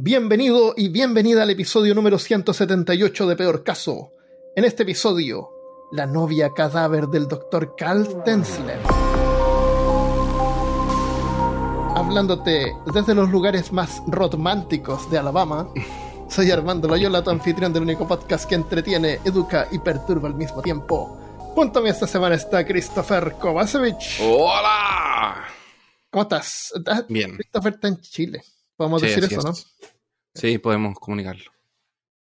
Bienvenido y bienvenida al episodio número 178 de Peor Caso. En este episodio, la novia cadáver del Dr. Carl Tensler. Hablándote desde los lugares más románticos de Alabama, soy Armando Loyola, tu anfitrión del único podcast que entretiene, educa y perturba al mismo tiempo. Junto a mí esta semana está Christopher Kovacevic. ¡Hola! ¿Cómo estás? Bien. Christopher está en Chile. Podemos Sí, decir así eso, ¿no? Sí, podemos comunicarlo.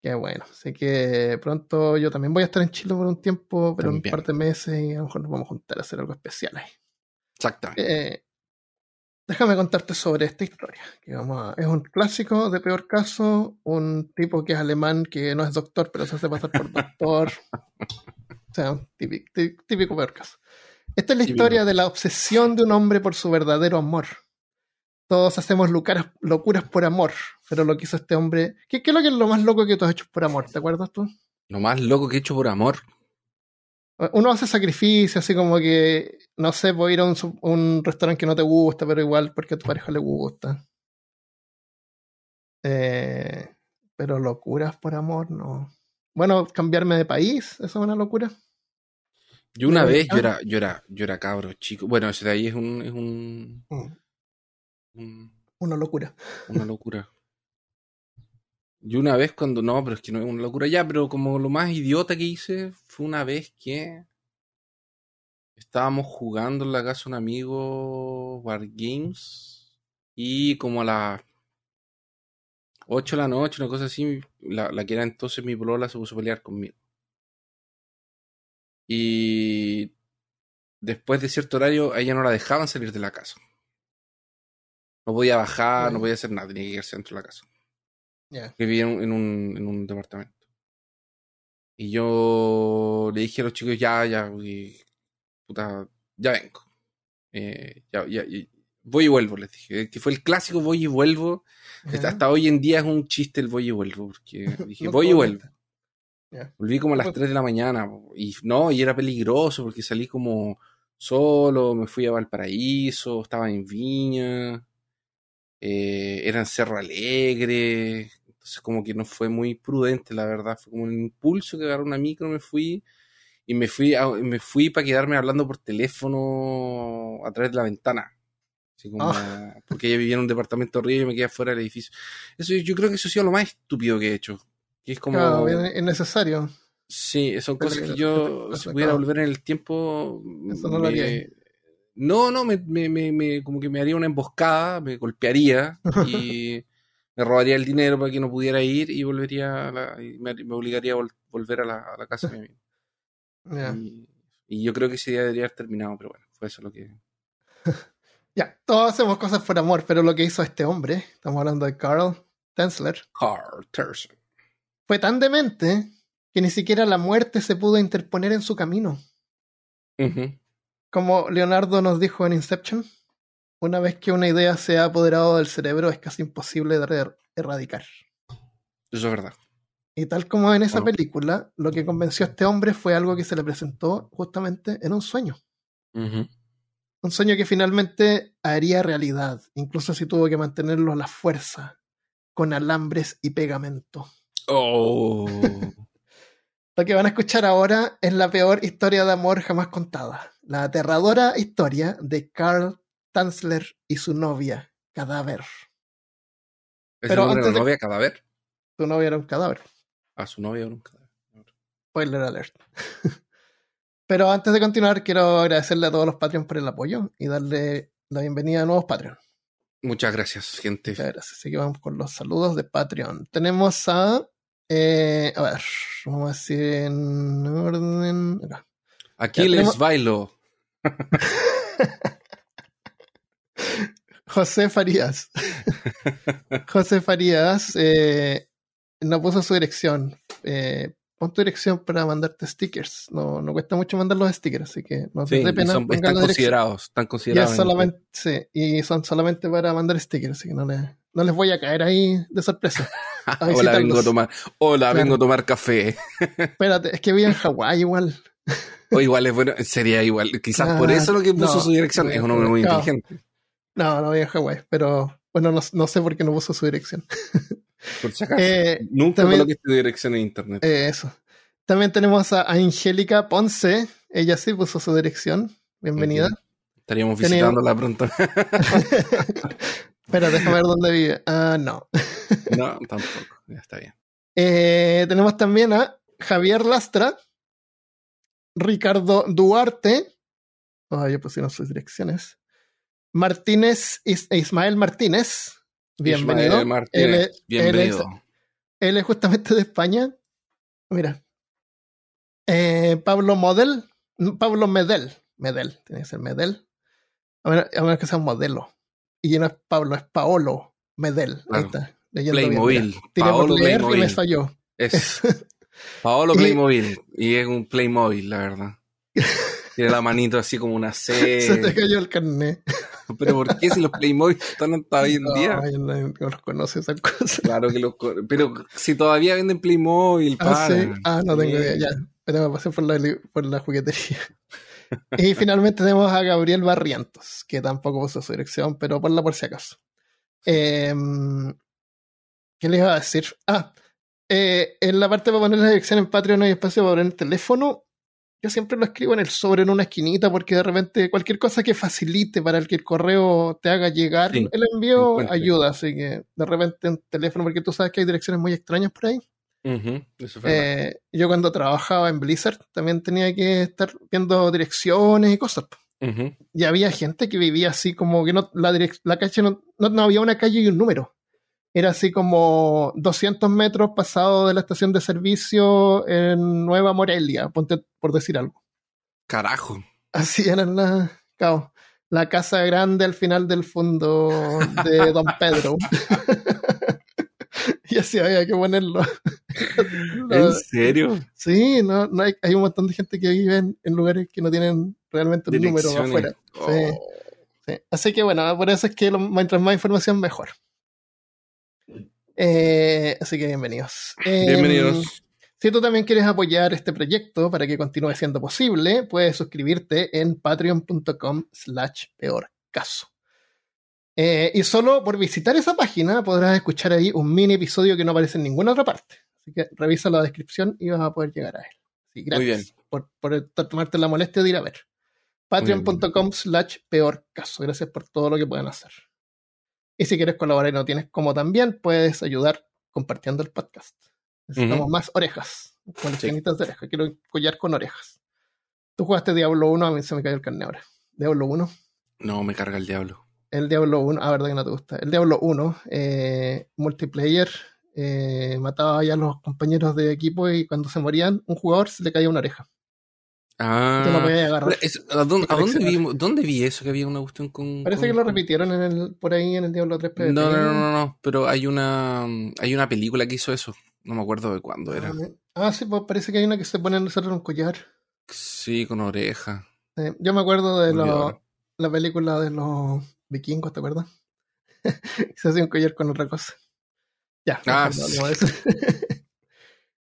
Qué bueno. Sé que pronto yo también voy a estar en Chile por un tiempo, pero un par de meses y a lo mejor nos vamos a juntar a hacer algo especial ahí. Exactamente. Eh, déjame contarte sobre esta historia. Que vamos a- es un clásico de peor caso, un tipo que es alemán que no es doctor, pero se hace pasar por doctor. o sea, un típico, tí- típico peor caso. Esta es la Típico. historia de la obsesión de un hombre por su verdadero amor. Todos hacemos locuras, locuras por amor, pero lo que hizo este hombre... ¿Qué, ¿Qué es lo que es lo más loco que tú has hecho por amor? ¿Te acuerdas tú? Lo más loco que he hecho por amor. Uno hace sacrificio, así como que, no sé, puedo ir a un, restaurante que no te gusta, pero igual porque a tu pareja le gusta. Eh, pero locuras por amor, no. Bueno, cambiarme de país, eso es una locura. Yo una vez, yo era, yo era, yo era cabro chico. Bueno, ese de ahí es un, es un, Mm, un- Una locura. una locura. Yo una vez cuando, no, pero es que no es una locura ya, pero como lo más idiota que hice fue una vez que estábamos jugando en la casa de un amigo War Games y como a las 8 de la noche, una cosa así, la, la que era entonces mi polola se puso a pelear conmigo. Y después de cierto horario, a ella no la dejaban salir de la casa. No podía bajar, Bueno. no podía hacer nada, tenía que quedarse dentro de la casa. Que vivía en un, en un, en un departamento. Y yo le dije a los chicos, ya, ya, y, puta, ya vengo. Eh, ya, ya, voy y vuelvo, les dije. Que fue el clásico voy y vuelvo. Ya. Hasta hoy en día es un chiste el voy y vuelvo, porque dije, No voy y vuelvo. Ya. Volví como a las Pues- 3 de la mañana, y no, y era peligroso porque salí como solo, me fui a Valparaíso, estaba en Viña, eh, era en Cerro Alegre, entonces como que no fue muy prudente, la verdad, fue como un impulso que agarré una micro, me fui, y me fui, a- me fui para quedarme hablando por teléfono a través de la ventana. Así como, porque ella vivía en un departamento arriba y yo me quedé fuera del edificio. Eso, yo creo que eso ha sido lo más estúpido que he hecho. Que es como... Claro, es es necesario. Sí, son Pero cosas que que- yo, que- si pudiera volver en el tiempo, Eso no lo haría. No, no, me, me, me, me- como que me haría una emboscada, me golpearía y me robaría el dinero para que no pudiera ir y volvería a la- y me, me obligaría a vol- volver a la, a la casa de mi amigo. Y, y yo creo que ese día debería haber terminado, pero bueno, fue eso lo que... Ya, todos hacemos cosas por amor, pero lo que hizo este hombre, estamos hablando de Carl Tensler, Carl Terson. fue tan demente que ni siquiera la muerte se pudo interponer en su camino. Como Leonardo nos dijo en Inception, una vez que una idea se ha apoderado del cerebro es casi imposible de er- erradicar. Eso es verdad. Y tal como en esa Bueno. película, lo que convenció a este hombre fue algo que se le presentó justamente en un sueño. Un sueño que finalmente haría realidad, incluso si tuvo que mantenerlo a la fuerza, con alambres y pegamento. Oh. Lo que van a escuchar ahora es la peor historia de amor jamás contada. La aterradora historia de Carl Tanzler y su novia, cadáver. ¿Es Pero el nombre de antes la de- novia cadáver? Su novia era un cadáver. A su novia era un cadáver. Spoiler alert. Pero antes de continuar, quiero agradecerle a todos los Patreons por el apoyo y darle la bienvenida a nuevos Patreons. Muchas gracias, gente. Muchas gracias. Así que vamos con los saludos de Patreon. Tenemos a. eh, a ver, vamos a decir en orden. acá. Aquí Ya les tenemos- bailo. José Farías. José Farías eh, no puso su dirección. Eh, pon tu dirección para mandarte stickers. No, no cuesta mucho mandar los stickers, así que no te Sí, dé pena. son- están considerados, están Y, es considerados. solamente, sí, y son solamente para mandar stickers, así que no, le- no les voy a caer ahí de sorpresa. Hola, vengo a tomar, hola, Claro. vengo a tomar café. Espérate, es que vivo en Hawái igual. O igual es bueno, sería igual. Quizás por Ah, eso lo que puso no, su dirección. Es un hombre muy no. inteligente. No, no en Hawái, pero Bueno, no, no sé por qué no puso su dirección. Por si acaso. Eh, Nunca también- coloqué tu dirección en internet. Eh, eso. También tenemos a Angélica Ponce. Ella sí puso su dirección. Bienvenida. Estaríamos visitándola pronto. Espera, déjame ver dónde vive. Ah, no. no, tampoco. Ya está bien. Eh, tenemos también a Javier Lastra, Ricardo Duarte. Oh, ya pusieron sus direcciones. Martínez Is- Ismael Martínez. Bienvenido. Ismael Martínez, Él bienvenido. Él es justamente de España. Mira. Eh, Pablo Model. Pablo Medel. Medel. Tiene que ser Medel. A menos, a menos que sea un modelo. Y no es Pablo, es Paolo Medel. Ahí Claro. está. leyendo bien, Playmobil. por Paolo leer y me Playmobil. falló. Es Paolo Playmobil. Y es un Playmobil, la verdad. Tiene la manito así como una Se te C. cayó el carnet. Pero ¿por qué si los Playmobil están hasta hoy en día? Ay, no, no los conoce esas cosas. Claro que los. Pero si todavía venden Playmobil, Ah, para. sí. Ah, no tengo idea. Ya. Pero me pasé por la, por la juguetería. y finalmente tenemos a Gabriel Barrientos, que tampoco puso su dirección, pero ponla por si acaso. Em, ¿Qué les iba a decir? Ah, eh, en la parte para poner la dirección en Patreon no hay espacio para poner el teléfono. Yo siempre lo escribo en el sobre en una esquinita porque de repente cualquier cosa que facilite para el que el correo te haga llegar Sí, el envío ayuda. Así que de repente un teléfono, porque tú sabes que hay direcciones muy extrañas por ahí. Eso. Eh, yo cuando trabajaba en Blizzard también tenía que estar viendo direcciones y cosas. Ujú. Y había gente que vivía así como que no, la, la calle no, no, no había una calle y un número. Era así como 200 metros pasado de la estación de servicio en Nueva Morelia, ponte por decir algo. Carajo. Así era la, cao, la casa grande al final del fondo de Don Pedro. y así había que ponerlo. ¿En serio? Sí, no, no hay, hay un montón de gente que vive en, en lugares que no tienen realmente un número afuera. Oh. Sí, sí. Así que bueno, por eso es que lo- mientras más información, mejor. Eh, así que bienvenidos. Eh, Bienvenidos. Si tú también quieres apoyar este proyecto para que continúe siendo posible, puedes suscribirte en patreon.com slash peor caso. Eh, y solo por visitar esa página podrás escuchar ahí un mini episodio que no aparece en ninguna otra parte. Así que revisa la descripción y vas a poder llegar a él. Sí, gracias Muy bien. Por, por tomarte la molestia de ir a ver. Patreon.com slash peor caso. Gracias por todo lo que pueden hacer. Y si quieres colaborar y no tienes como también, puedes ayudar compartiendo el podcast. Necesitamos más orejas. Con Sí. de oreja. Quiero collar con orejas. Tú jugaste Diablo 1, a mí se me cayó el carne ahora. Diablo 1. No, me carga el diablo. El Diablo 1, ah, verdad que no te gusta. El Diablo 1, eh, multiplayer, eh, mataba ya a los compañeros de equipo y cuando se morían, un jugador se le caía una oreja. Ah. Agarrar. Es- ¿a, dónde, a dónde vi, dónde vi eso? Que había una cuestión con. Parece con- que lo repitieron en el, por ahí en el Diablo 3 PvP. No, no, no, no, no, pero hay una hay una película que hizo eso. No me acuerdo de cuándo era. Ah, sí, pues parece que hay una que se pone en hacer un collar. Sí, con oreja. Eh, yo me acuerdo de lo- la película de los vikingos, ¿te acuerdas? se hacía un collar con otra cosa. Ya, Ah, no sí.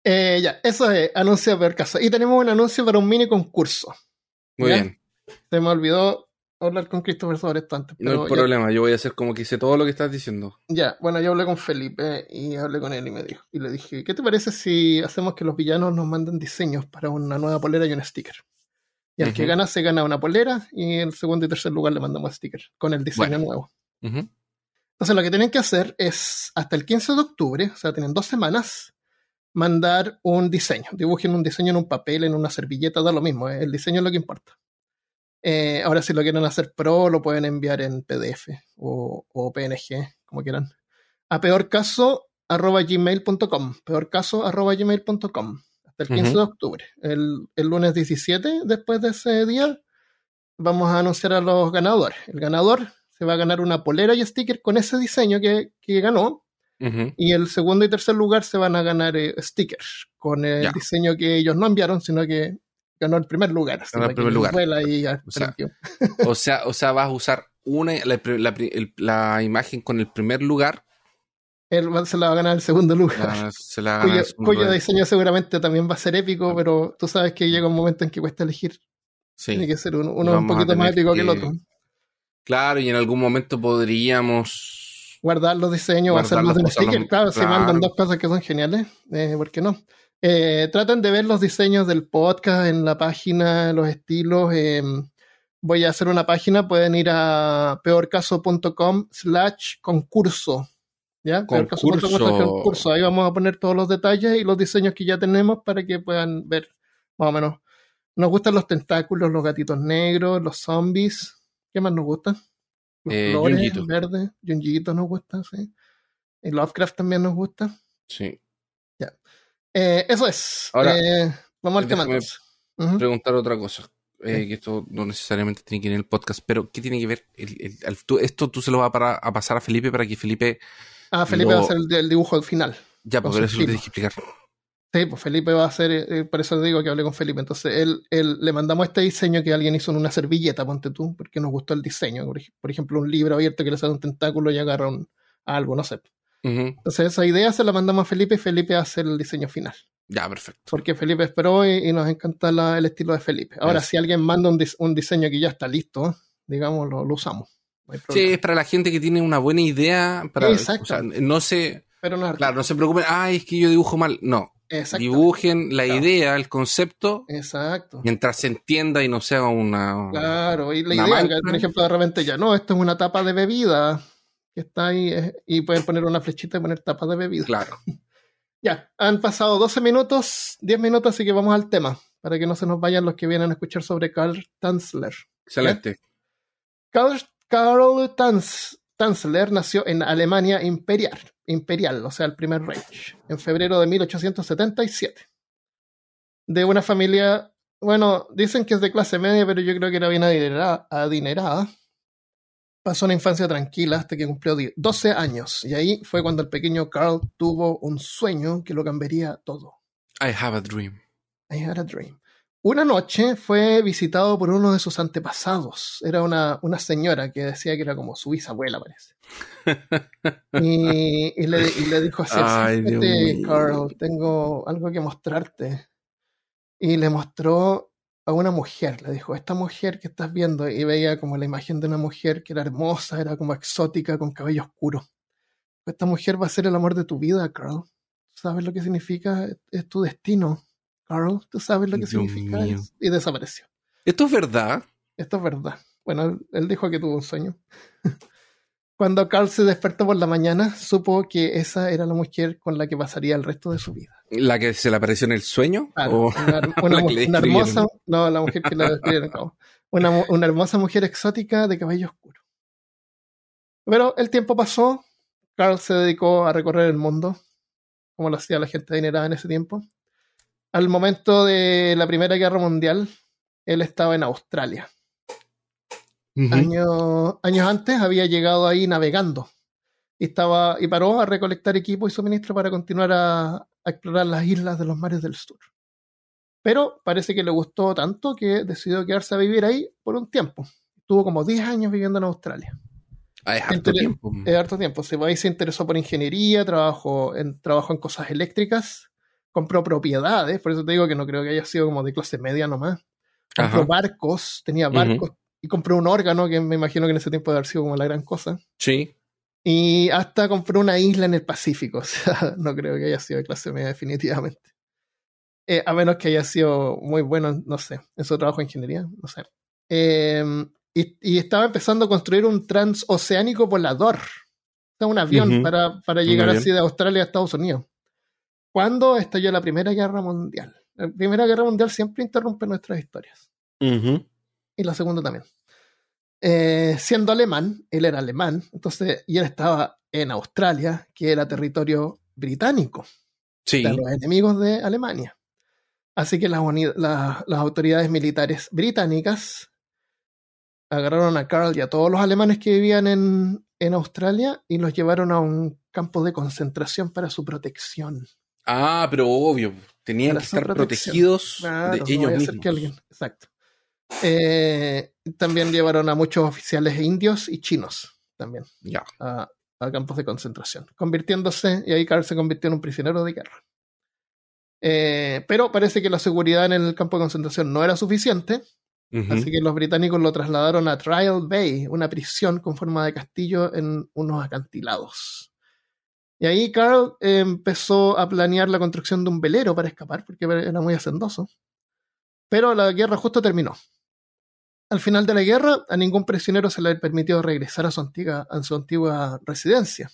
Eh, ya, eso es anuncio de peor caso. Y tenemos un anuncio para un mini concurso. Muy ¿Ya? bien. Se me olvidó hablar con Christopher sobre esto antes. No Pero hay ya- problema. Yo voy a hacer como que hice todo lo que estás diciendo. Ya, bueno, yo hablé con Felipe y hablé con él y me dijo, y le dije, ¿qué te parece si hacemos que los villanos nos manden diseños para una nueva polera y un sticker? Y el que Ujú. gana se gana una polera y en segundo y tercer lugar le mandamos sticker con el diseño Bueno. nuevo. Entonces lo que tienen que hacer es hasta el 15 de octubre, o sea, tienen dos semanas, mandar un diseño. Dibujen un diseño en un papel, en una servilleta, da lo mismo, eh, el diseño es lo que importa. Eh, ahora si lo quieren hacer pro, lo pueden enviar en PDF o, o PNG, como quieran. A peorcaso arroba gmail.com peorcaso arroba gmail.com hasta el 15 Ujú. de octubre. El, el lunes 17, después de ese día, vamos a anunciar a los ganadores. El ganador se va a ganar una polera y sticker con ese diseño que, que ganó. Ujú. Y el segundo y tercer lugar se van a ganar eh, stickers con el Ya. diseño que ellos no enviaron, sino que ganó el primer lugar. Ganó el primer ahí O sea. O sea, o sea, vas a usar una la, la imagen con el primer lugar. Él se la va a ganar el segundo lugar. se la cuyo, cuyo diseño seguramente también va a ser épico, pero tú sabes que llega un momento en que cuesta elegir. Sí. Tiene que ser uno, uno un poquito más épico que el otro. Claro, y en algún momento podríamos guardar los diseños o Guardar hacer más de un sticker. no- Claro, si claro. mandan dos cosas que son geniales, eh, ¿por qué no? Eh, traten de ver los diseños del podcast en la página, los estilos. eh, voy a hacer una página, pueden ir a peorcaso.com slash concurso. ¿Ya? Concurso. concurso. Ahí vamos a poner todos los detalles y los diseños que ya tenemos para que puedan ver más o menos. Nos gustan los tentáculos, los gatitos negros, los zombies. ¿Qué más nos gusta? Los Eh, verdes. Junjito nos gusta, sí. Y Lovecraft también nos gusta. Sí. Eh, eso es. Ahora, Eh, vamos al tema entonces. Ujú. Preguntar otra cosa. eh, que esto no necesariamente tiene que ir en el podcast, pero ¿qué tiene que ver? El, el- al- tú- esto tú se lo vas a, para- a pasar a Felipe para que Felipe. Ah, Felipe lo- va a hacer el, dibujo al final. Ya, su eso lo tienes que explicar. Sí, pues Felipe va a hacer, eh, por eso digo que hablé con Felipe. Entonces, él, él- le mandamos este diseño que alguien hizo en una servilleta, ponte tú, porque nos gustó el diseño. Por, ej- por ejemplo, un libro abierto que le sale un tentáculo y agarra un- algo, no sé. Entonces, esa idea se la mandamos a Felipe y Felipe hace el diseño final. Ya, perfecto. Porque Felipe esperó y, y nos encanta la- el estilo de Felipe. Ahora, si alguien manda un, dis- un diseño que ya está listo, digamos, lo, lo usamos. No Sí, es para la gente que tiene una buena idea. Para, Exacto. o sea, no se. Pero no Claro, no se preocupen. Ay, es que yo dibujo mal. No. Dibujen la Claro. idea, el concepto, Exacto. mientras se entienda y no sea una. Claro, y la idea, mancha. que, por ejemplo, de repente ya, no, esto es una tapa de bebida que está ahí, y pueden poner una flechita y poner tapa de bebida. Claro. Ya, han pasado 12 minutos, 10 minutos, así que vamos al tema, para que no se nos vayan los que vienen a escuchar sobre Karl Tanzler. Excelente. Karl, Karl Tanz- Tanzler nació en Alemania imperial, imperial, o sea, el primer Reich, en febrero de 1877. De una familia, bueno, dicen que es de clase media, pero yo creo que era bien adinerada. adinerada. Pasó una infancia tranquila hasta que cumplió di- 12 años, y ahí fue cuando el pequeño Karl tuvo un sueño que lo cambiaría todo. I have a dream. I had a dream. Una noche fue visitado por uno de sus antepasados. Era una, una señora que decía que era como su bisabuela, parece. Y, y le, y le dijo así, Ay, Dios "Acércate, mío. Carl, tengo algo que mostrarte. Y le mostró a una mujer, le dijo, esta mujer que estás viendo, y veía como la imagen de una mujer que era hermosa, era como exótica, con cabello oscuro. Esta mujer va a ser el amor de tu vida, Carl. ¿Sabes lo que significa? Es tu destino, Carl. ¿Tú sabes lo que Dios significa? mío. eso?". Y desapareció. ¿Esto es verdad? Esto es verdad. Bueno, él, él dijo que tuvo un sueño. Cuando Carl se despertó por la mañana, supo que esa era la mujer con la que pasaría el resto de su vida. ¿La que se le apareció en el sueño? Claro, ¿O- una, la hermosa, no, la mujer que le describieron, no. una hermosa mujer exótica de cabello oscuro. Pero el tiempo pasó, Carl se dedicó a recorrer el mundo, como lo hacía la gente adinerada en ese tiempo. Al momento de la Primera Guerra Mundial, él estaba en Australia. Años, años antes había llegado ahí navegando y, estaba, y paró a recolectar equipo y suministro para continuar a, a explorar las islas de los mares del sur. Pero parece que le gustó tanto que decidió quedarse a vivir ahí por un tiempo. Estuvo como 10 años viviendo en Australia. Ah, es harto tiempo. Es harto tiempo. Se ahí se interesó por ingeniería, trabajó en, trabajó en cosas eléctricas, compró propiedades, por eso te digo que no creo que haya sido como de clase media nomás. Compró Ajá. barcos, tenía barcos y compró un órgano que me imagino que en ese tiempo debe haber sido como la gran cosa. Sí. Y hasta compró una isla en el Pacífico. O sea, no creo que haya sido de clase media definitivamente. Eh, a menos que haya sido muy bueno, no sé, en su trabajo de ingeniería, no sé. Eh, y, y estaba empezando a construir un transoceánico volador. O sea, un avión para, para llegar avión. así de Australia a Estados Unidos. ¿Cuándo estalló la Primera Guerra Mundial? La Primera Guerra Mundial siempre interrumpe nuestras historias y la segunda también. Eh, siendo alemán, él era alemán, entonces, y él estaba en Australia, que era territorio británico, Sí. de los enemigos de Alemania. Así que las, uni- la- las autoridades militares británicas agarraron a Karl y a todos los alemanes que vivían en, en Australia y los llevaron a un campo de concentración para su protección. Ah, pero obvio. Tenían que estar protección. protegidos Claro, de no ellos mismos. que alguien- Exacto. Eh, también llevaron a muchos oficiales indios y chinos también a, a campos de concentración, convirtiéndose, y ahí Karl se convirtió en un prisionero de guerra. Eh, pero parece que la seguridad en el campo de concentración no era suficiente. Así que los británicos lo trasladaron a Trial Bay, una prisión con forma de castillo en unos acantilados. Y ahí Carl eh, empezó a planear la construcción de un velero para escapar, porque era muy hacendoso. Pero la guerra justo terminó. Al final de la guerra, a ningún prisionero se le permitió regresar a su antigua, a su antigua residencia.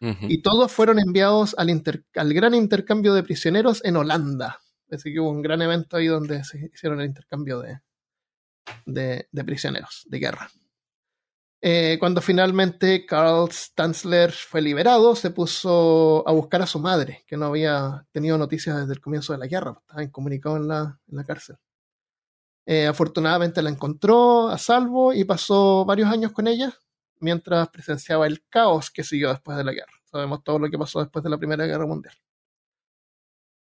Y todos fueron enviados al, inter- al gran intercambio de prisioneros en Holanda. Así que hubo un gran evento ahí donde se hicieron el intercambio de, de, de prisioneros de guerra. Eh, cuando finalmente Karl Stanzler fue liberado, se puso a buscar a su madre, que no había tenido noticias desde el comienzo de la guerra, pues, estaba incomunicado en la, en la cárcel. Eh, afortunadamente la encontró a salvo y pasó varios años con ella mientras presenciaba el caos que siguió después de la guerra. Sabemos todo lo que pasó después de la Primera Guerra Mundial.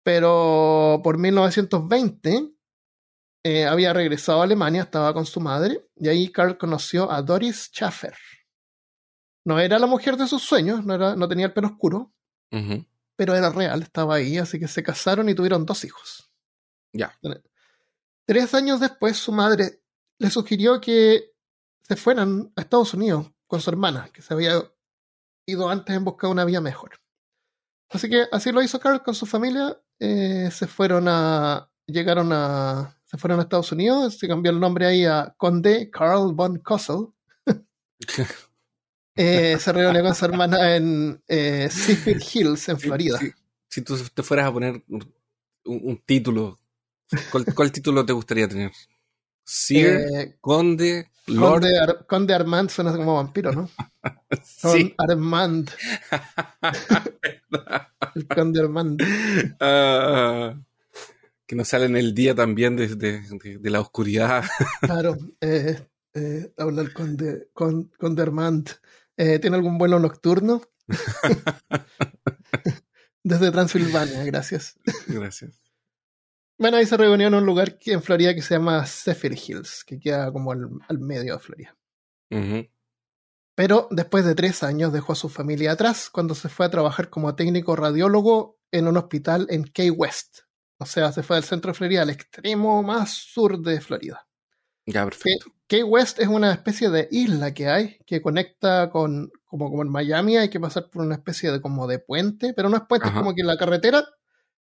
Pero por 1920 eh, había regresado a Alemania, estaba con su madre, y ahí Karl conoció a Doris Schaffer. No era la mujer de sus sueños, no, era, no tenía el pelo oscuro, pero era real, estaba ahí, así que se casaron y tuvieron dos hijos. Ya. Tres años después, su madre le sugirió que se fueran a Estados Unidos con su hermana, que se había ido antes en busca de una vida mejor. Así que así lo hizo Carl con su familia. eh, se fueron a. Llegaron a. Se fueron a Estados Unidos. Se cambió el nombre ahí a Conde Carl von Kossel. Eh, se reunió con su hermana en eh, Seafield Hills, en Florida. Si, si tú te fueras a poner un, un título, ¿cuál, cuál título te gustaría tener? Sir, Eh, Conde, Lord. Conde, Ar- Conde Armand suena como vampiro, ¿no? Con Sí. Armand. El Conde Armand. Ah, que nos sale en el día también de, de- de- de la oscuridad. Claro, eh, eh, habla el Conde, con, Conde Armand. Eh, ¿Tiene algún vuelo nocturno? Desde Transilvania, gracias. Gracias. Bueno, ahí se reunió en un lugar que- en Florida que se llama Zephyr Hills, que queda como al, al medio de Florida. Pero después de tres años dejó a su familia atrás cuando se fue a trabajar como técnico radiólogo en un hospital en Key West. O sea, se fue del centro de Florida al extremo más sur de Florida. Ya, perfecto. Key West es una especie de isla que hay que conecta con, como, como en Miami, hay que pasar por una especie de como de puente, pero no es puente, Ajá. es como que la carretera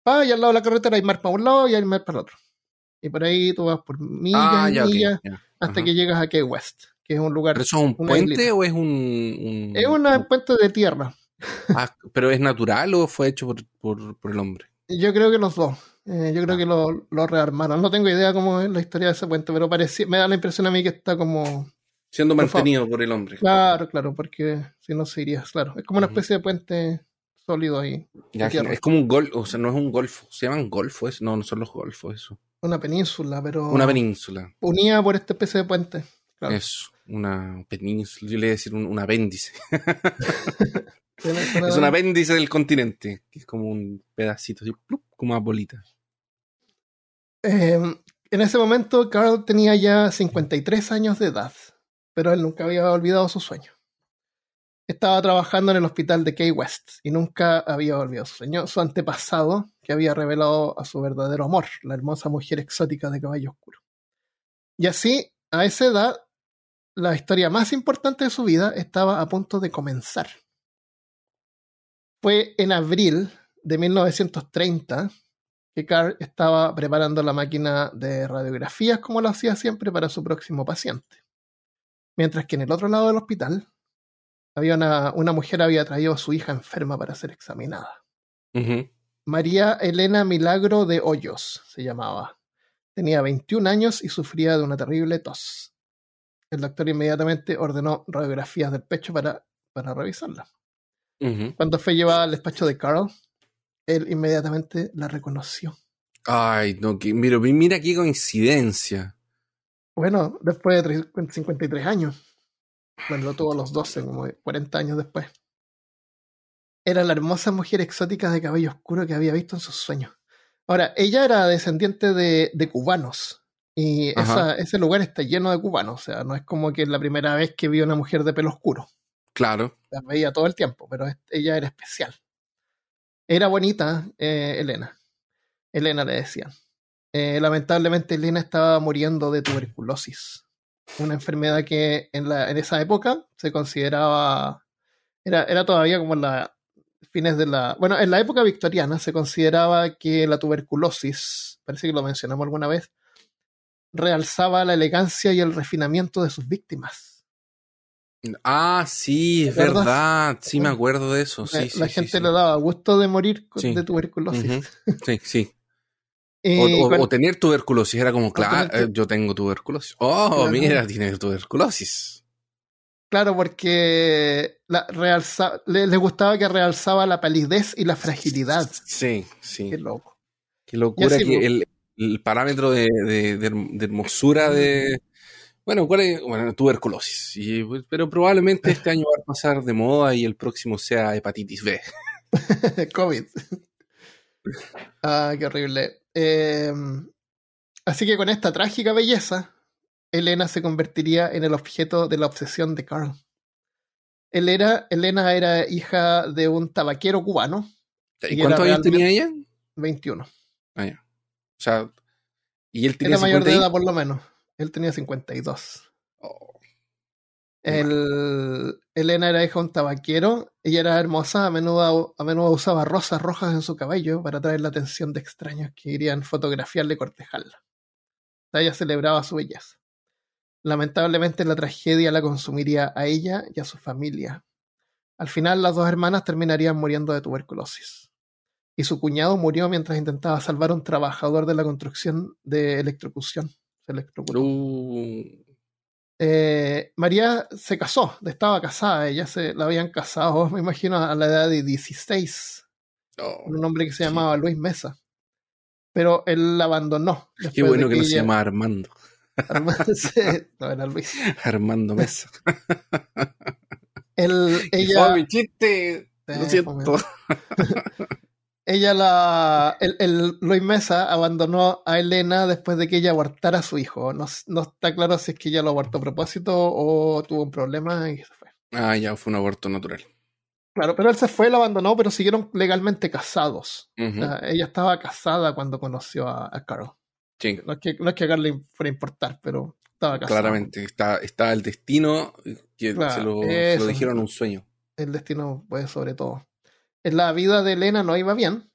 va y al lado de la carretera hay mar para un lado y hay mar para el otro. Y por ahí tú vas por millas Ah, ya, millas hasta que llegas a Key West, que es un lugar. ¿Pero eso es un puente islita. o es un, un- Es una puente de tierra. Ah, ¿Pero es natural o fue hecho por, por, por el hombre? Yo creo que los dos. Eh, yo creo que lo, lo rearmaron. No tengo idea cómo es la historia de ese puente, pero parecía, me da la impresión a mí que está como. Siendo mantenido por el hombre. Claro, claro, porque si no se iría, claro. Es como una especie de puente sólido ahí. Ya, es como un gol, o sea, no es un golfo. ¿Se llaman golfos? No, no son los golfos, eso. Una península, pero. Una península. Unida por esta especie de puente. Claro. Eso, una península. Yo le iba a decir un, un apéndice. Es un apéndice del continente, que es como un pedacito, así, plup, como una bolita. Eh, en ese momento, Carl tenía ya 53 años de edad, pero él nunca había olvidado su sueño. Estaba trabajando en el hospital de Key West y nunca había olvidado su sueño, su antepasado, que había revelado a su verdadero amor, la hermosa mujer exótica de caballo oscuro. Y así, a esa edad, la historia más importante de su vida estaba a punto de comenzar. Fue en abril de 1930 que Carr estaba preparando la máquina de radiografías como lo hacía siempre para su próximo paciente. Mientras que en el otro lado del hospital había una, una mujer había traído a su hija enferma para ser examinada. María Elena Milagro de Hoyos se llamaba. Tenía 21 años y sufría de una terrible tos. El doctor inmediatamente ordenó radiografías del pecho para, para revisarla. Cuando fue llevada al despacho de Carl, él inmediatamente la reconoció. Ay, no, que, mira, mira qué coincidencia. Bueno, después de tre- 53 años. Lo tuvo a los 12, como 40 años después. Era la hermosa mujer exótica de cabello oscuro que había visto en sus sueños. Ahora, ella era descendiente de, de cubanos. Y esa- ese lugar está lleno de cubanos. O sea, no es como que es la primera vez que vio una mujer de pelo oscuro. Claro. La veía todo el tiempo, pero ella era especial. Era bonita, eh, Elena. Elena le decían. Eh, lamentablemente Elena estaba muriendo de tuberculosis, una enfermedad que en, la, en esa época se consideraba, era, era todavía como la fines de la, bueno, en la época victoriana se consideraba que la tuberculosis, parece que lo mencionamos alguna vez, realzaba la elegancia y el refinamiento de sus víctimas. Ah, sí, es verdad. Sí, me acuerdo de eso. Sí, la, gente le daba gusto de morir de tuberculosis. Sí, sí. o, tener tuberculosis. Era como, claro, eh, yo tengo tuberculosis. Oh, mira, tiene tuberculosis. Claro, porque la, le, gustaba que realzaba la palidez y la fragilidad. Sí, sí. Qué loco. Qué locura que el, el parámetro de, de, hermosura de... Bueno, ¿cuál es? Bueno, tuberculosis. pero probablemente este año va a pasar de moda y el próximo sea hepatitis B. COVID. ah, qué horrible. Em, así que con esta trágica belleza, Elena se convertiría en el objeto de la obsesión de Carl. Elena, Elena era hija de un tabaquero cubano. ¿Y, cuántos años tenía ella? 21. Ah, o sea, y él tenía Era mayor de edad por lo menos. Él tenía 52. Oh, el, Elena era hija de un tabaquero. Ella era hermosa. A menudo, a menudo usaba rosas rojas en su cabello para atraer la atención de extraños que irían fotografiarle y cortejarla. ella celebraba su belleza. Lamentablemente la tragedia la consumiría a ella y a su familia. Al final las dos hermanas terminarían muriendo de tuberculosis y su cuñado murió mientras intentaba salvar a un trabajador de la construcción de electrocución. Se uh. eh, María se casó, estaba casada, ella se la habían casado, me imagino, a la edad de 16. un hombre que se llamaba Luis Mesa. Pero él la abandonó. Qué bueno que, no se llama Armando. Armando, no era Luis. Armando Mesa. ella. mi chiste. Lo siento ella la. El, el, Luis Mesa abandonó a Elena después de que ella abortara a su hijo. No, no, está claro si es que ella lo abortó a propósito o tuvo un problema y se fue. Ah, ya fue un aborto natural. Claro, pero él se fue, lo abandonó, pero siguieron legalmente casados. ella estaba casada cuando conoció a, Carl. Sí. No, es que, no es que a Carl le fuera a importar, pero estaba casada. Claramente, está, está el destino que se, lo, se lo dijeron un sueño. El destino, pues, sobre todo la vida de Elena no iba bien.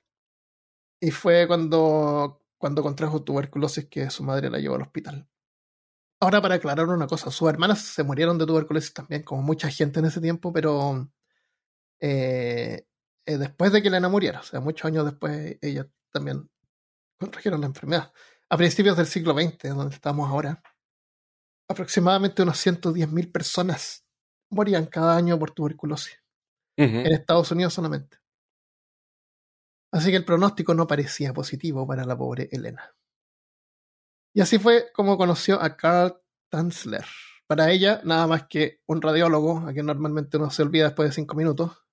Y fue cuando, cuando contrajo tuberculosis que su madre la llevó al hospital. Ahora, para aclarar una cosa, sus hermanas se murieron de tuberculosis también, como mucha gente en ese tiempo, pero eh, eh, después de que Elena muriera, o sea, muchos años después, ella también contrajeron la enfermedad. A principios del siglo XX, donde estamos ahora, aproximadamente unos 110.000 personas morían cada año por tuberculosis. En Estados Unidos solamente. Así que el pronóstico no parecía positivo para la pobre Elena. Y así fue como conoció a Carl Tanzler. Para ella, nada más que un radiólogo, a quien normalmente uno se olvida después de cinco minutos.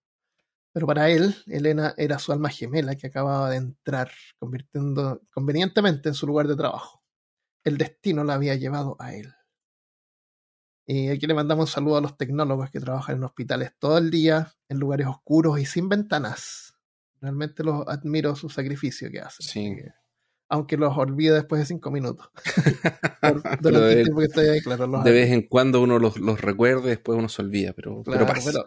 Pero para él, Elena era su alma gemela que acababa de entrar, convirtiendo convenientemente en su lugar de trabajo. El destino la había llevado a él. Y aquí le mandamos un saludo a los tecnólogos que trabajan en hospitales todo el día, en lugares oscuros y sin ventanas, Realmente los admiro su sacrificio que hacen. Sí. aunque los olvide después de cinco minutos. de, vez en cuando uno los, los recuerde, después uno se olvida, pero,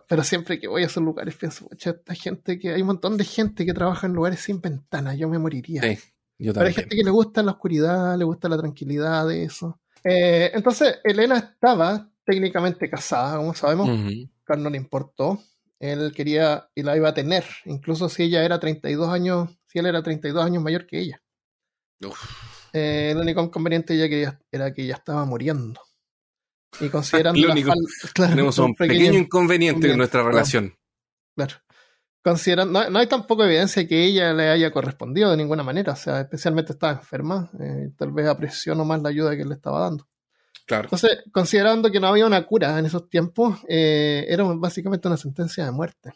pero, siempre que voy a esos lugares pienso, esta gente que hay un montón de gente que trabaja en lugares sin ventanas, yo me moriría. Sí, yo pero hay gente que le gusta la oscuridad, le gusta la tranquilidad de eso. Eh, entonces, Elena estaba técnicamente casada, como sabemos, Carlos no le importó él quería y la iba a tener, incluso si ella era 32 años, si él era 32 años mayor que ella. Eh, el único inconveniente ella era que ella estaba muriendo. Y considerando tenemos un pequeño, inconveniente en nuestra relación. Claro. Considerando, no, hay tampoco evidencia que ella le haya correspondido de ninguna manera, o sea, especialmente estaba enferma, eh, tal vez apreció nomás la ayuda que le estaba dando. Entonces, considerando que no había una cura en esos tiempos, eh, era básicamente una sentencia de muerte.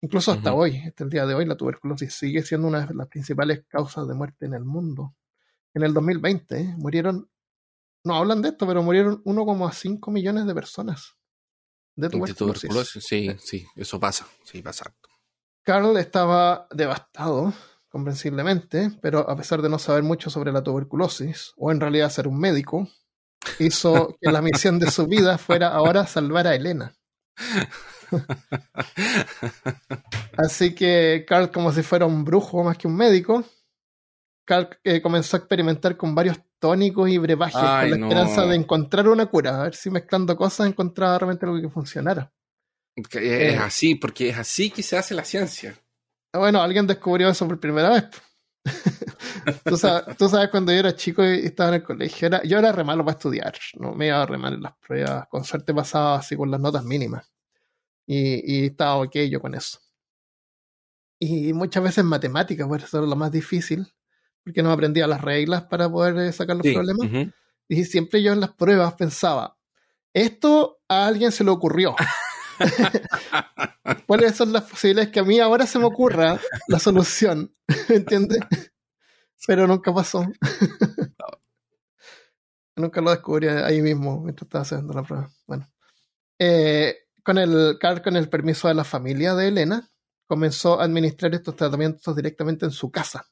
Incluso hasta hoy, hasta el día de hoy, la tuberculosis sigue siendo una de las principales causas de muerte en el mundo. En el 2020 eh, murieron, no hablan de esto, pero murieron 1,5 millones de personas de tuberculosis. Sí, sí, eso pasa, sí, pasa. Carl estaba devastado comprensiblemente, pero a pesar de no saber mucho sobre la tuberculosis, o en realidad ser un médico, hizo que la misión de su vida fuera ahora salvar a Elena. Así que Carl, como si fuera un brujo más que un médico, Carl eh, comenzó a experimentar con varios tónicos y brebajes Ay, con la no. esperanza de encontrar una cura, a ver si mezclando cosas encontraba realmente algo que funcionara. Que Es Eh. así, porque es así que se hace la ciencia. Bueno, alguien descubrió eso por primera vez. tú, sabes, tú sabes, cuando yo era chico y estaba en el colegio, era- yo era re malo para estudiar, no me iba re mal en las pruebas, con suerte pasaba así con las notas mínimas. Y, y estaba ok yo con eso. Y muchas veces matemáticas, pues eso era lo más difícil, porque no aprendía las reglas para poder eh, sacar los Sí, problemas. Y siempre yo en las pruebas pensaba, esto a alguien se le ocurrió. ¿Cuáles son las posibilidades que a mí ahora se me ocurra la solución? ¿Entiendes? Pero nunca pasó. nunca lo descubrí ahí mismo mientras estaba haciendo la prueba. Bueno. Eh, con el Carl, con el permiso de la familia de Elena, comenzó a administrar estos tratamientos directamente en su casa.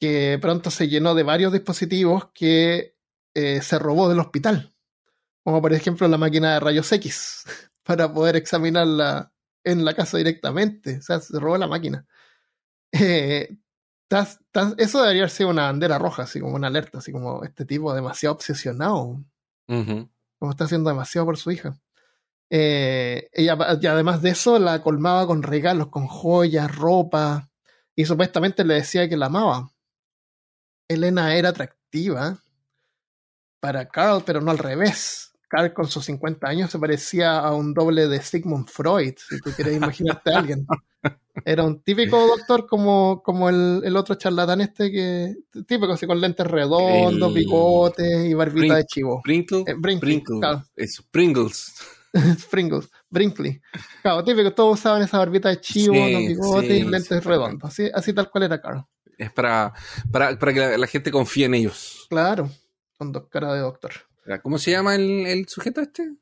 Que pronto se llenó de varios dispositivos que eh, se robó del hospital. Como por ejemplo la máquina de rayos X, para poder examinarla en la casa directamente. O sea, se robó la máquina. Eh, tas- tas- eso debería haber sido una bandera roja, así como una alerta, así como este tipo demasiado obsesionado, como está haciendo demasiado por su hija. Eh, ella, y además de eso, la colmaba con regalos, con joyas, ropa, y supuestamente le decía que la amaba. Elena era atractiva para Carl, pero no al revés. Carl con sus 50 años se parecía a un doble de Sigmund Freud, si tú quieres imaginarte a alguien. Era un típico doctor como, como el, el otro charlatán este que típico así con lentes redondos, bigotes y barbita Brin- de chivo. Sprinkle. Eh, Brinkley, claro. Pringles. Pringles, Brinkley. Claro, típico, todos usaban esa barbita de chivo, Sí, los bigotes sí, y lentes sí. redondos. Así, así tal cual era Carl. Es para, para, para que la, la gente confíe en ellos. Claro, con dos caras de doctor. ¿Cómo se llama el, el sujeto este?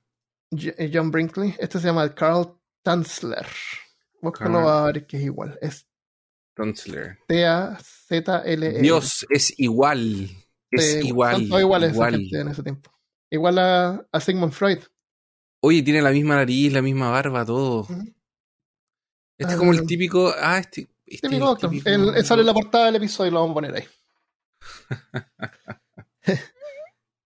Eh, John Brinkley, este se llama Carl Tanzler. Búscalo Carl. a ver que es igual. Es Tonzler. T-A-Z-L-E. Dios es igual. Es igual. Son iguales igual. gente en ese tiempo. Igual a, a Sigmund Freud. Oye, tiene la misma nariz, la misma barba, todo. Este es como Ah. el típico. Ah, este. este es Típico el doctor. típico- El- el- sale en la portada del episodio y lo vamos a poner ahí.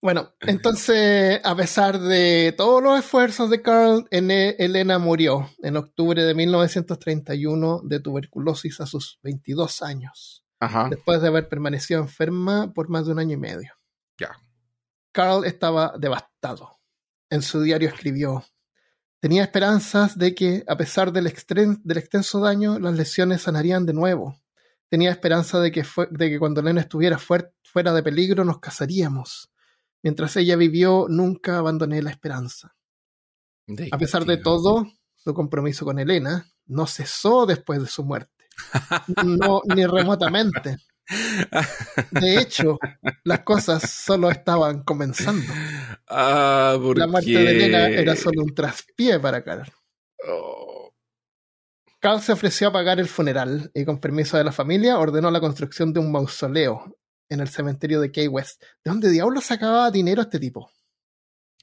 bueno, entonces, a pesar de todos los esfuerzos de Carl, Elena murió en octubre de 1931 de tuberculosis a sus 22 años, Ajá. después de haber permanecido enferma por más de un año y medio. Ya. Carl estaba devastado. En su diario escribió, tenía esperanzas de que, a pesar del, del extenso daño, las lesiones sanarían de nuevo. Tenía esperanza de que, de que cuando Elena estuviera fuer- fuera de peligro nos casaríamos. Mientras ella vivió, nunca abandoné la esperanza. A pesar de todo, su compromiso con Elena no cesó después de su muerte. No, ni remotamente. De hecho, las cosas solo estaban comenzando. Ah, ¿por La muerte qué? de Elena era solo un traspié para Carl. Oh, Carl se ofreció a pagar el funeral y con permiso de la familia ordenó la construcción de un mausoleo en el cementerio de Key West. ¿De dónde diablos sacaba dinero este tipo?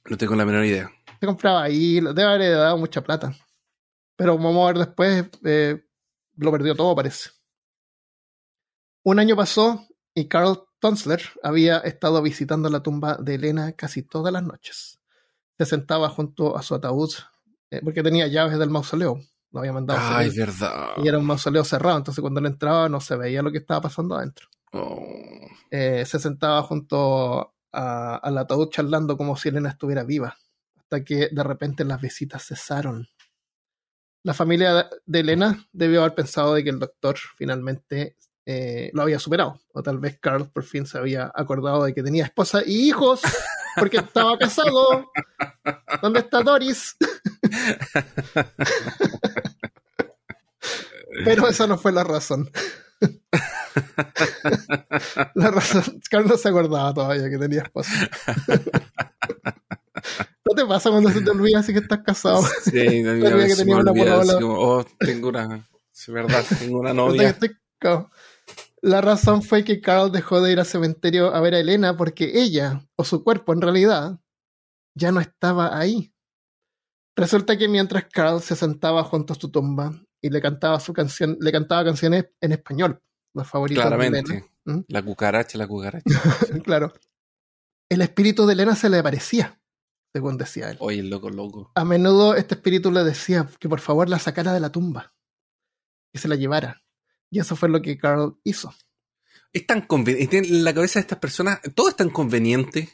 no tengo la menor idea. Se compraba ahí, debe haber dado mucha plata. Pero vamos a ver después, eh, lo perdió todo, parece. Un año pasó y Carl Tonsler había estado visitando la tumba de Elena casi todas las noches. Se sentaba junto a su ataúd eh, porque tenía llaves del mausoleo. Lo había mandado a Ay, él. verdad. y era un mausoleo cerrado, entonces cuando él entraba no se veía lo que estaba pasando adentro. Oh. Eh, se sentaba junto a- al ataúd charlando como si Elena estuviera viva, hasta que de repente las visitas cesaron. La familia de Elena debió haber pensado de que el doctor finalmente eh, lo había superado, o tal vez Carl por fin se había acordado de que tenía esposa y hijos, porque estaba casado. ¿Dónde está Doris? Pero esa no fue la razón. La razón, Carl no se acordaba todavía que tenía esposa. ¿No te pasa cuando se te olvida así que estás casado? Sí, Sabía que veces tenía me una polola. oh, tengo una, es verdad, tengo una novia. La razón fue que Carl dejó de ir al cementerio a ver a Elena porque ella, o su cuerpo en realidad, ya no estaba ahí. Resulta que mientras Carl se sentaba junto a su tumba y le cantaba su canción, le cantaba canciones en español, los favoritos de Elena. Claramente. ¿Mm? La cucaracha, la cucaracha. claro. El espíritu de Elena se le aparecía, según decía él. Oye, el loco, loco. A menudo este espíritu le decía que por favor la sacara de la tumba, que se la llevara. Y eso fue lo que Carl hizo. Es tan conveniente. En la cabeza de estas personas, todo es tan conveniente.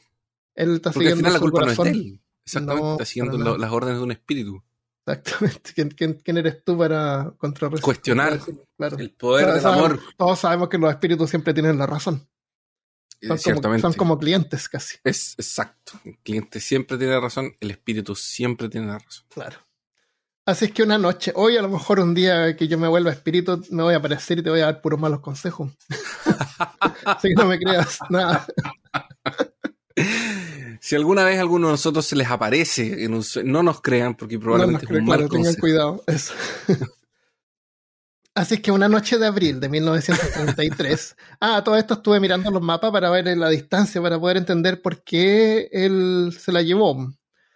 Él está Porque al siguiendo final la culpa corazón. no es de él. Exactamente, No, está siguiendo las órdenes de un espíritu. Exactamente. ¿Quién, quién, quién eres tú para contrarrestar? Cuestionar Claro. el poder Claro, del sabemos- amor. Todos sabemos que los espíritus siempre tienen la razón. Eh, Son, como, Ciertamente. son como clientes casi. Es exacto. El cliente siempre tiene razón, el espíritu siempre tiene la razón. Claro. Así es que una noche, hoy a lo mejor un día que yo me vuelva espíritu, me voy a aparecer y te voy a dar puros malos consejos. Así que no me creas nada. Si alguna vez a alguno de nosotros se les aparece, en un no nos crean porque probablemente No, es un claro, mal tengan cuidado. Eso. Así es que una noche de abril de 1933. ah, todo esto estuve mirando los mapas para ver la distancia, para poder entender por qué él se la llevó.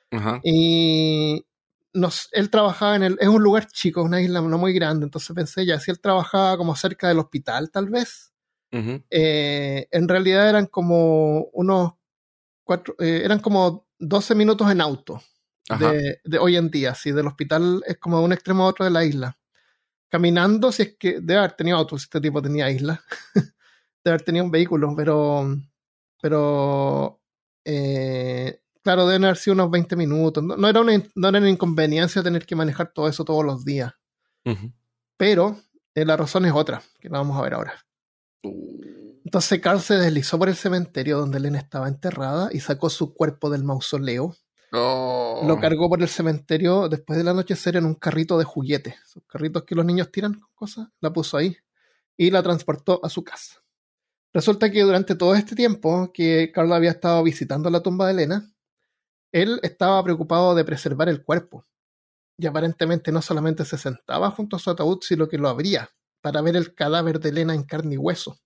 Ajá. Y nos, él trabajaba en el. Es un lugar chico, una isla no muy grande. Entonces pensé ya, si él trabajaba como cerca del hospital, tal vez. Eh, en realidad eran como unos cuatro, eh, eran como 12 minutos en auto de, de hoy en día. Si del hospital es como de un extremo a otro de la isla. Caminando, si es que debe haber tenido auto, si este tipo tenía isla. debe haber tenido un vehículo, pero. Pero. eh, claro, deben haber sido unos 20 minutos. No, no era una, no era una inconveniencia tener que manejar todo eso todos los días. Ujú. Pero eh, la razón es otra, que la vamos a ver ahora. Entonces Carl se deslizó por el cementerio donde Elena estaba enterrada y sacó su cuerpo del mausoleo. Oh. Lo cargó por el cementerio después del anochecer en un carrito de juguete. Esos carritos que los niños tiran con cosas. La puso ahí y la transportó a su casa. Resulta que durante todo este tiempo que Carl había estado visitando la tumba de Elena, él estaba preocupado de preservar el cuerpo. Y aparentemente no solamente se sentaba junto a su ataúd, sino que lo abría para ver el cadáver de Elena en carne y hueso.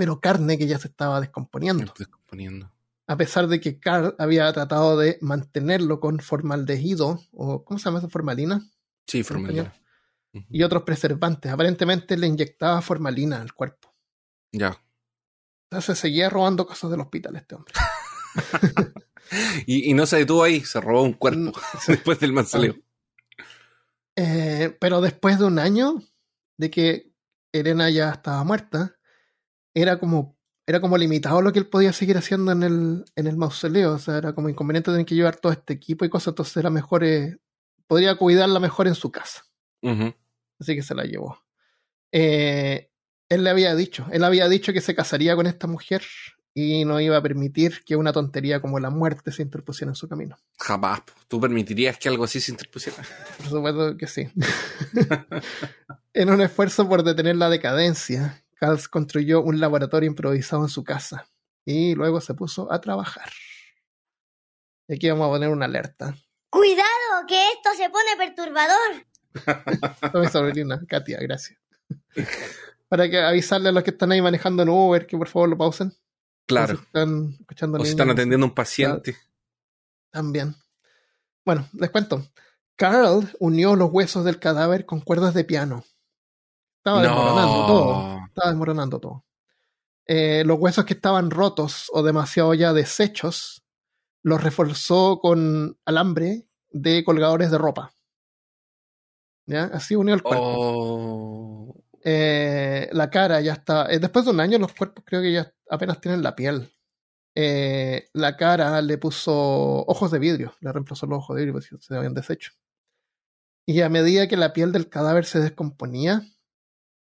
Pero carne que ya se estaba descomponiendo descomponiendo. a pesar de que Carl había tratado de mantenerlo con formaldehído, o ¿cómo se llama esa formalina? Sí, formalidad. Ujú. Y otros preservantes. Aparentemente le inyectaba formalina al cuerpo. Ya. Entonces seguía robando cosas del hospital este hombre. Y, y no se detuvo ahí, se robó un cuerpo después del mausoleo. Eh, pero después de un año de que Elena ya estaba muerta, era como, era como limitado lo que él podía seguir haciendo en el, en el mausoleo. O sea, era como inconveniente tener que llevar todo este equipo y cosas. Entonces era mejor, eh, podría cuidarla mejor en su casa. Así que se la llevó. Eh, él le había dicho, él había dicho que se casaría con esta mujer y no iba a permitir que una tontería como la muerte se interpusiera en su camino. Jamás. ¿Tú permitirías que algo así se interpusiera? Por supuesto que sí. en un esfuerzo por detener la decadencia, Carls construyó un laboratorio improvisado en su casa y luego se puso a trabajar. Y aquí vamos a poner una alerta. Cuidado, que esto se pone perturbador. Toma mi sobrina, Katia, gracias. Para que avisarle a los que están ahí manejando en Uber que por favor lo pausen. Claro. O si están escuchando O si niños, están no sé. atendiendo a un paciente. También. Bueno, les cuento. Carl unió los huesos del cadáver con cuerdas de piano. Estaba desmoronando todo. Estaba desmoronando todo. Eh, los huesos que estaban rotos o demasiado ya deshechos, los reforzó con alambre de colgadores de ropa. ¿Ya? Así unió el cuerpo. Oh. Eh, la cara ya está. eh, después de un año, los cuerpos creo que ya apenas tienen la piel. Eh, la cara le puso ojos de vidrio, le reemplazó los ojos de vidrio porque se habían deshecho. Y a medida que la piel del cadáver se descomponía,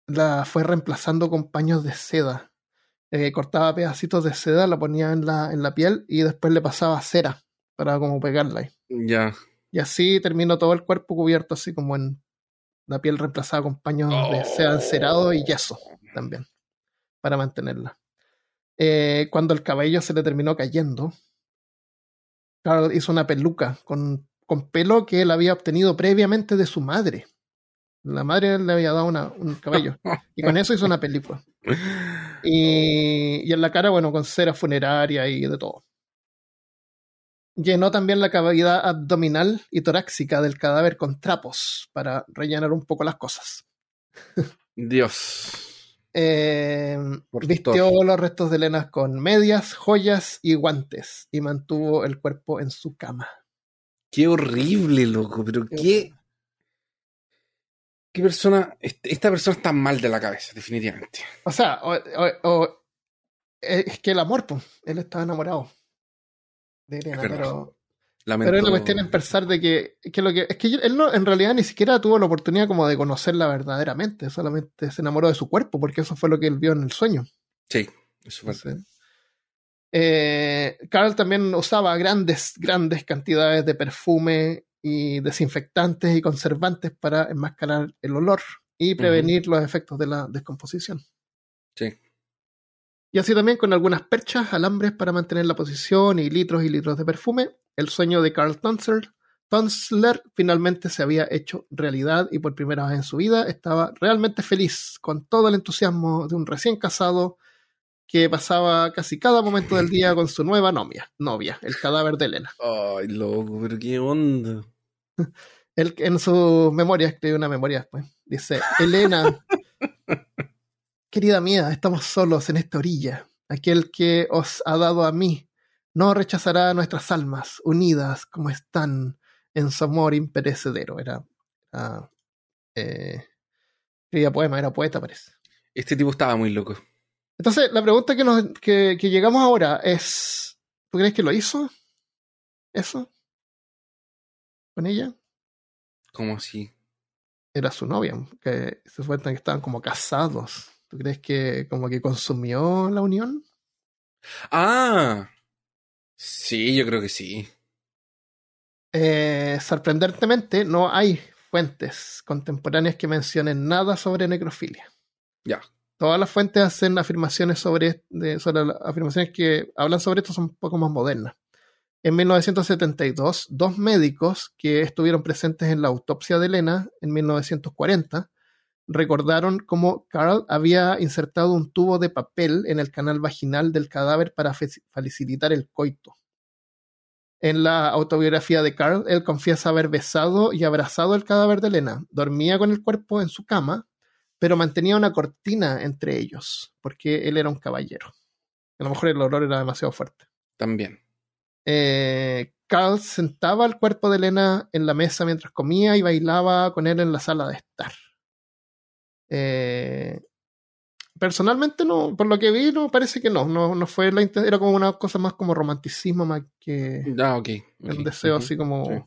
la fue reemplazando con paños de seda. Eh, cortaba pedacitos de seda, la ponía en la, en la piel y después le pasaba cera para como pegarla ahí. Ya. Y así terminó todo el cuerpo cubierto así como en la piel reemplazada con paños de seda encerado y yeso también, para mantenerla. Eh, cuando el cabello se le terminó cayendo, Carl hizo una peluca con, con pelo que él había obtenido previamente de su madre. La madre le había dado una- un cabello. Y con eso hizo una película. Y, y en la cara, bueno, con cera funeraria y de todo. Llenó también la cavidad abdominal y torácica del cadáver con trapos para rellenar un poco las cosas. Dios. Eh, vistió los restos de Elena con medias, joyas y guantes y mantuvo el cuerpo en su cama. Qué horrible, loco. Pero Qué qué. ¿Qué persona? Esta persona está mal de la cabeza, definitivamente. O sea, o- o- o- es que el amor, pues, él estaba enamorado de Elena, Es pero, Lamento. pero la cuestión es pensar de que, que lo que es que él no, en realidad ni siquiera tuvo la oportunidad como de conocerla verdaderamente, solamente se enamoró de su cuerpo, porque eso fue lo que él vio en el sueño. Sí, eso fue. Eh, Carl también usaba grandes, grandes cantidades de perfume y desinfectantes y conservantes para enmascarar el olor y prevenir los efectos de la descomposición. Sí. Y así también con algunas perchas, alambres para mantener la posición y litros y litros de perfume, el sueño de Carl Tonsler, Tonsler finalmente se había hecho realidad y por primera vez en su vida estaba realmente feliz, con todo el entusiasmo de un recién casado que pasaba casi cada momento del día con su nueva novia, novia, el cadáver de Elena. Ay, loco, pero qué onda. Él en su memoria escribe una memoria después. Dice, Elena, querida mía, estamos solos en esta orilla. Aquel que os ha dado a mí no rechazará nuestras almas, unidas como están en su amor imperecedero. Era, era eh, escribía poema, era poeta, parece. Este tipo estaba muy loco. Entonces, la pregunta que, nos, que, que llegamos ahora es, ¿tú crees que lo hizo? ¿Eso? ¿Con ella? ¿Cómo así? era su novia, que se cuenta que estaban como casados. ¿Tú crees que como que consumió la unión? Ah. Sí, yo creo que sí. Eh, sorprendentemente, no hay fuentes contemporáneas que mencionen nada sobre necrofilia. Ya. Todas las fuentes hacen afirmaciones sobre, de, sobre las afirmaciones que hablan sobre esto son un poco más modernas. En 1972, dos médicos que estuvieron presentes en la autopsia de Elena en 1940 recordaron cómo Carl había insertado un tubo de papel en el canal vaginal del cadáver para facilitar el coito. En la autobiografía de Carl, él confiesa haber besado y abrazado el cadáver de Elena. Dormía con el cuerpo en su cama, pero mantenía una cortina entre ellos, porque él era un caballero. A lo mejor el olor era demasiado fuerte. También. Eh, Carl sentaba el cuerpo de Elena en la mesa mientras comía y bailaba con él en la sala de estar. Eh, personalmente, no, por lo que vi, no parece que no. No, no fue la era como una cosa más como romanticismo más que Ah, ok, deseo así como sí.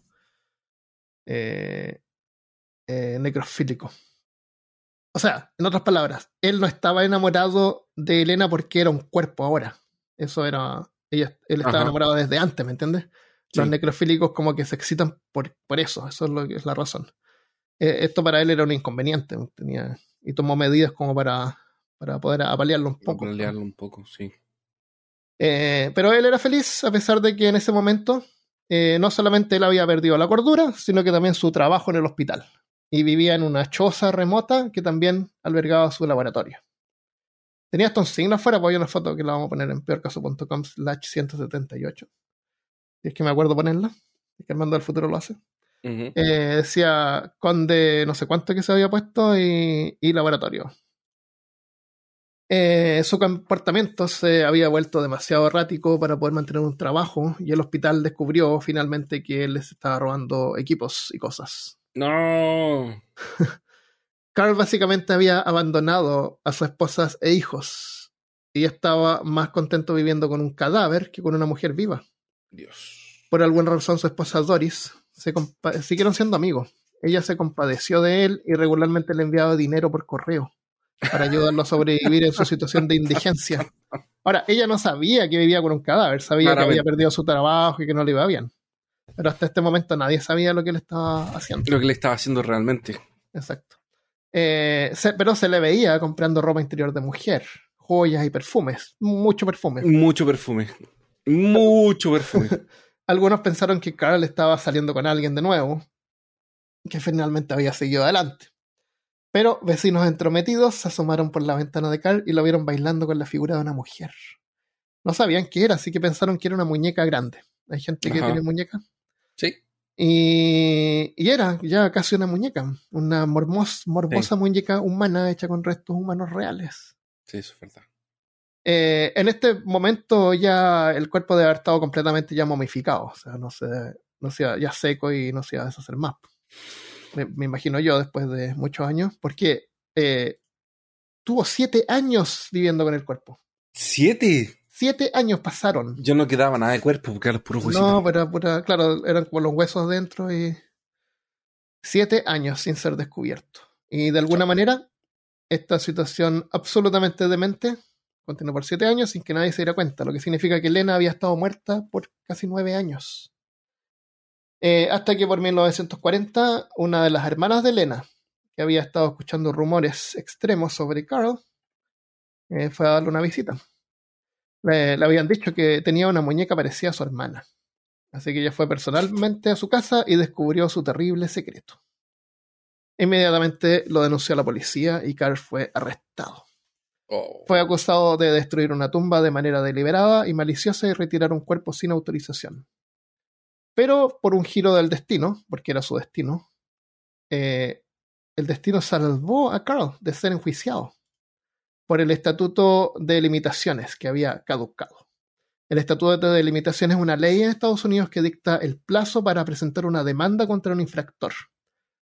eh, eh, necrofílico. O sea, en otras palabras, él no estaba enamorado de Elena porque era un cuerpo ahora. Eso era. Ella, él estaba Ajá. enamorado desde antes, ¿me entiendes? Los Sí. necrofílicos como que se excitan por, por eso, eso es lo que es la razón. Eh, esto para él era un inconveniente, tenía, y tomó medidas como para, para poder apalearlo un poco. Para pelearlo un poco, sí. Eh, pero él era feliz a pesar de que en ese momento eh, no solamente él había perdido la cordura, sino que también su trabajo en el hospital. Y vivía en una choza remota que también albergaba su laboratorio. Tenía hasta un signo afuera, pues hay una foto que la vamos a poner en peorcaso.com slash 178. Si es que me acuerdo ponerla. Es que Armando del futuro lo hace. Ujú. Eh, decía conde no sé cuánto que se había puesto y, y laboratorio. Eh, su comportamiento se había vuelto demasiado errático para poder mantener un trabajo y el hospital descubrió finalmente que él les estaba robando equipos y cosas. No. Carl básicamente había abandonado a sus esposas e hijos y estaba más contento viviendo con un cadáver que con una mujer viva. Dios. Por alguna razón su esposa Doris se siguieron siendo amigos. Ella se compadeció de él y regularmente le enviaba dinero por correo para ayudarlo a sobrevivir en su situación de indigencia. Ahora, ella no sabía que vivía con un cadáver, sabía que había perdido su trabajo y que no le iba bien. Pero hasta este momento nadie sabía lo que él estaba haciendo. Lo que le estaba haciendo realmente. Exacto. Eh, se- pero se le veía comprando ropa interior de mujer, joyas y perfumes, mucho perfume. Mucho perfume. Mucho perfume. Algunos pensaron que Carl estaba saliendo con alguien de nuevo, que finalmente había seguido adelante. Pero vecinos entrometidos se asomaron por la ventana de Carl y lo vieron bailando con la figura de una mujer. No sabían qué era, así que pensaron que era una muñeca grande. Hay gente que tiene muñeca. Sí. Y, y era ya casi una muñeca, una mormos- morbosa muñeca humana hecha con restos humanos reales. Sí, eso es verdad. Eh, en este momento ya el cuerpo debe haber estado completamente ya momificado, o sea, no se, no se iba- ya seco y no se iba a deshacer más. Me, me imagino yo después de muchos años, porque eh, tuvo siete años viviendo con el cuerpo. ¿Siete? Siete años pasaron. Yo no quedaba nada de cuerpo porque eran los puros huesitos. No, pero pura- claro, eran como los huesos dentro y siete años sin ser descubierto. Y de alguna manera, esta situación absolutamente demente continuó por siete años sin que nadie se diera cuenta, lo que significa que Elena había estado muerta por casi nueve años. Eh, hasta que por 1940, una de las hermanas de Elena, que había estado escuchando rumores extremos sobre Carl, eh, fue a darle una visita. Le, le habían dicho que tenía una muñeca parecida a su hermana. Así que ella fue personalmente a su casa y descubrió su terrible secreto. Inmediatamente lo denunció a la policía y Carl fue arrestado. Oh. Fue acusado de destruir una tumba de manera deliberada y maliciosa y retirar un cuerpo sin autorización. Pero por un giro del destino, porque era su destino, eh, el destino salvó a Carl de ser enjuiciado por el Estatuto de Limitaciones que había caducado. El Estatuto de Limitaciones es una ley en Estados Unidos que dicta el plazo para presentar una demanda contra un infractor.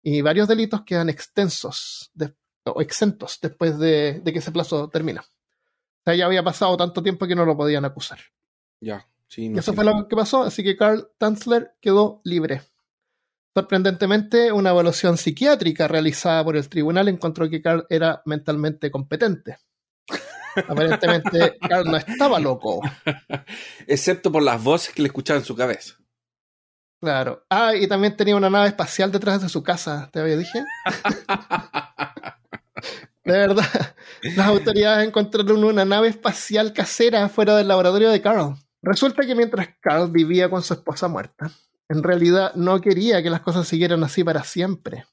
Y varios delitos quedan extensos de- o exentos después de, de que ese plazo termina. O sea, ya había pasado tanto tiempo que no lo podían acusar. Ya, sí, Y no eso sé. fue lo que pasó, así que Carl Tanzler quedó libre. Sorprendentemente, una evaluación psiquiátrica realizada por el tribunal encontró que Carl era mentalmente competente. Aparentemente, Carl no estaba loco. Excepto por las voces que le escuchaba en su cabeza. Claro. Ah, y también tenía una nave espacial detrás de su casa, ¿te había dije? De verdad, las autoridades encontraron una nave espacial casera fuera del laboratorio de Carl. Resulta que mientras Carl vivía con su esposa muerta, en realidad no quería que las cosas siguieran así para siempre.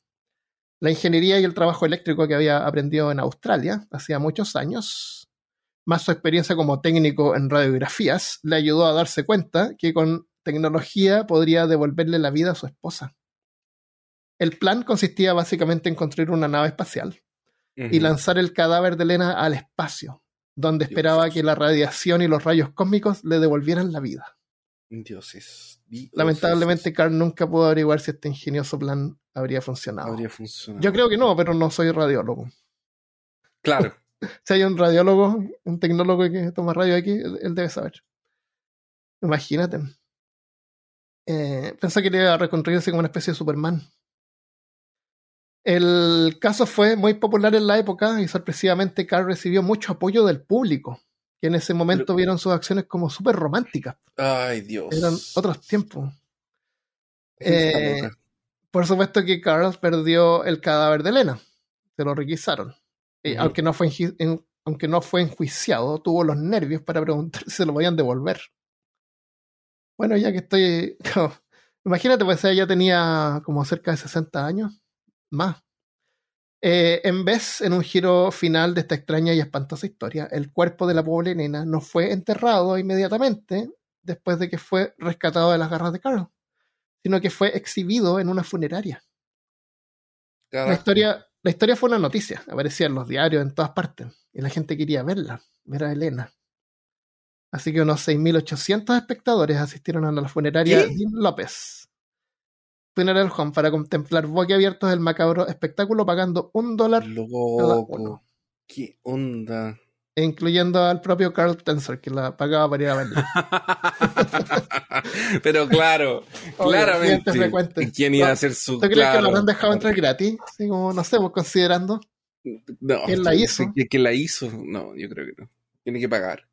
La ingeniería y el trabajo eléctrico que había aprendido en Australia hacía muchos años, más su experiencia como técnico en radiografías, le ayudó a darse cuenta que con tecnología podría devolverle la vida a su esposa. El plan consistía básicamente en construir una nave espacial y lanzar el cadáver de Elena al espacio, donde esperaba que la radiación y los rayos cósmicos le devolvieran la vida. Dioses. Dioses. Lamentablemente, Carl nunca pudo averiguar si este ingenioso plan habría funcionado. Habría funcionado. Yo creo que no, pero no soy radiólogo. Claro. Si hay un radiólogo, un tecnólogo que toma radio aquí, él él debe saber. Imagínate. Eh, pensé que le iba a reconstruirse como una especie de Superman. El caso fue muy popular en la época y sorpresivamente Carl recibió mucho apoyo del público, que en ese momento Pero- vieron sus acciones como súper románticas. Ay, Dios. Eran otros tiempos. Eh. Por supuesto que Carl perdió el cadáver de Elena. Se lo requisaron. Y Ujú. aunque, no fue en- aunque no fue enjuiciado, tuvo los nervios para preguntar si se lo podían devolver. Bueno, ya que estoy. Imagínate, pues ella tenía como cerca de 60 años. Más. Eh, en vez, en un giro final de esta extraña y espantosa historia, el cuerpo de la pobre nena no fue enterrado inmediatamente después de que fue rescatado de las garras de Carl, sino que fue exhibido en una funeraria. La historia, la historia fue una noticia, aparecía en los diarios en todas partes, y la gente quería verla, ver a Elena. Así que unos 6.800 espectadores asistieron a la funeraria ¿Qué? Dean López. Funeral Home para contemplar boquiabiertos el macabro espectáculo pagando un dólar, Loco. uno. ¿Qué onda? incluyendo al propio Carl Tensor, que la pagaba para ir a verla. Pero claro, claramente. ¿Quién iba a hacer su. ¿Tú crees que claro. lo habrán dejado entrar gratis? Así como, no sé, pues considerando. No, ¿Quién la hizo? ¿Quién quién la hizo? No, yo creo que no. Tiene que pagar.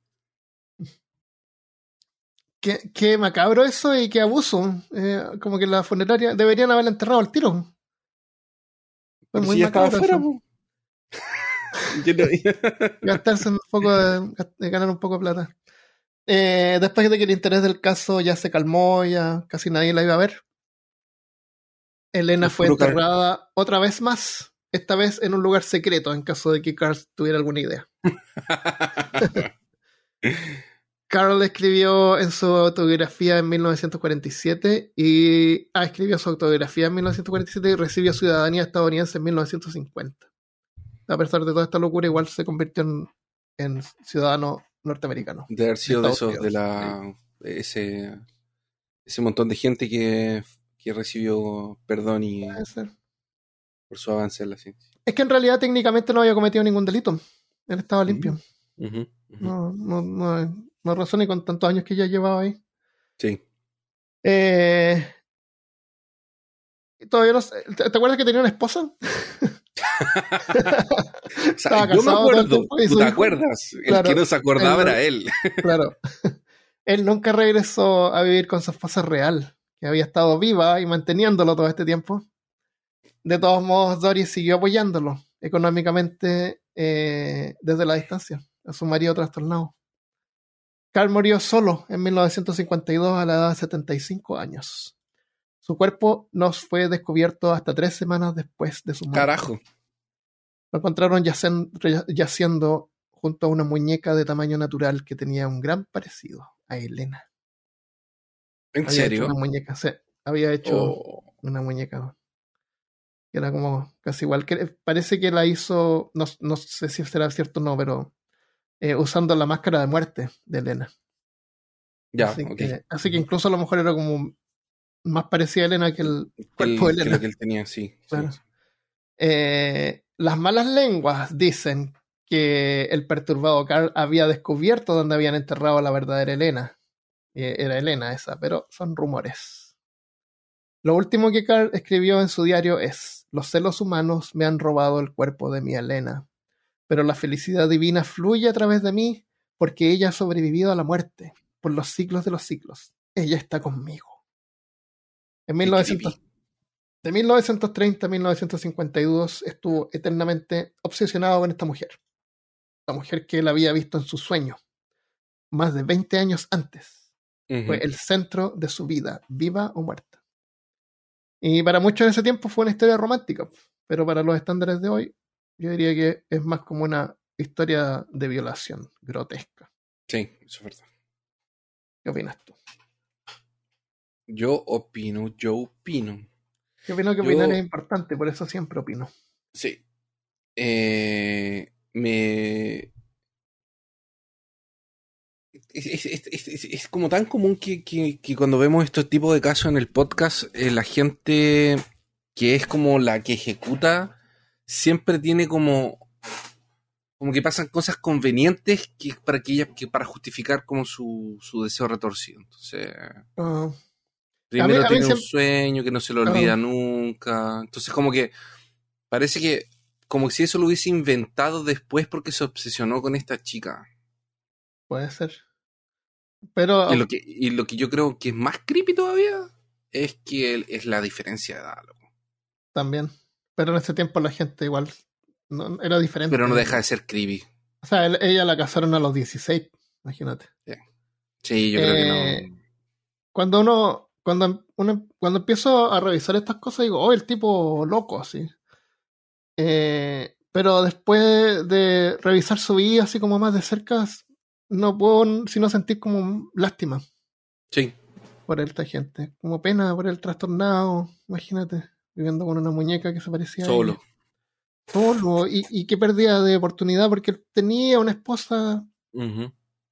Qué, qué macabro eso y qué abuso. Eh, como que la funeraria deberían haberla enterrado al tiro. Pero muy si macabro no- gastarse un poco de, de ganar un poco de plata. Eh, después de que el interés del caso ya se calmó, ya casi nadie la iba a ver. Elena El fue enterrada otra vez más esta vez en un lugar secreto en caso de que Carl tuviera alguna idea. Carl escribió en su autobiografía en 1947 y ah, escribió su autobiografía en 1947 y recibió ciudadanía estadounidense en 1950. A pesar de toda esta locura, igual se convirtió en, en ciudadano norteamericano. De haber sido de, esos, de la, ese, ese montón de gente que, que recibió perdón y por su avance en la ciencia. Es que en realidad técnicamente no había cometido ningún delito. Él estaba limpio. No, no, no, no razón ni con tantos años que ya llevaba ahí. Sí. Eh, todavía no sé- ¿Te, te acuerdas que tenía una esposa? O Estaba sea, yo me acuerdo, y ¿tú te acuerdas? El que no se acordaba él era él. Claro. Él nunca regresó a vivir con su esposa real, que había estado viva y manteniéndolo todo este tiempo. De todos modos, Doris siguió apoyándolo económicamente eh, desde la distancia, a su marido trastornado. Carl murió solo en 1952 a la edad de 75 años. Su cuerpo no fue descubierto hasta tres semanas después de su muerte. Carajo. Lo encontraron yaciendo junto a una muñeca de tamaño natural que tenía un gran parecido a Elena. ¿En Había serio? hecho una muñeca, sí, había hecho Oh, una muñeca que era como casi igual. Que parece que la hizo, no, no sé si será cierto o no, pero eh, usando la máscara de muerte de Elena. ya, así, que, así que incluso a lo mejor era como más parecida a Elena que el cuerpo de Elena. que él tenía, sí. sí, Claro. sí. Eh, las malas lenguas dicen que el perturbado Carl había descubierto dónde habían enterrado a la verdadera Elena. Eh, era Elena esa, pero son rumores. Lo último que Carl escribió en su diario es: Los celos humanos me han robado el cuerpo de mi Elena, pero la felicidad divina fluye a través de mí porque ella ha sobrevivido a la muerte por los siglos de los siglos. Ella está conmigo. En Qué 1900, creepy. de 1930 a 1952 estuvo eternamente obsesionado con esta mujer. La mujer que él había visto en su sueño, más de 20 años antes. Ujú. Fue el centro de su vida, viva o muerta. Y para muchos en ese tiempo fue una historia romántica, pero para los estándares de hoy, yo diría que es más como una historia de violación grotesca. Sí, eso es verdad. ¿Qué opinas tú? Yo opino, yo opino. Yo opino que Yo- opinar es importante, por eso siempre opino. Sí. Eh, me. Es, es- es- es- es- es como tan común que, que- que cuando vemos estos tipos de casos en el podcast, eh, la gente que es como la que ejecuta siempre tiene como. Como que pasan cosas convenientes que para que ella, que para justificar como su, su deseo retorcido. Entonces. Ah, Primero a mí tiene un siempre- sueño que no se lo olvida nunca. Entonces, como que parece que, como si eso lo hubiese inventado después porque se obsesionó con esta chica. puede ser. Pero Y lo que, y lo que yo creo que es más creepy todavía es que es la diferencia de edad, loco. también. Pero en ese tiempo la gente igual no, era diferente. Pero no deja de ser creepy. O sea, él- ella la casaron a los 16, imagínate. Sí, yo creo que Eh, no. Cuando uno, cuando uno, cuando empiezo a revisar estas cosas, digo, oh, el tipo loco, así. Eh, pero después de revisar su vida así como más de cerca, no puedo sino sentir como lástima Sí, por esta gente. Como pena por el trastornado, imagínate, viviendo con una muñeca que se parecía a solo. ella. Solo. Y, y qué pérdida de oportunidad porque él tenía una esposa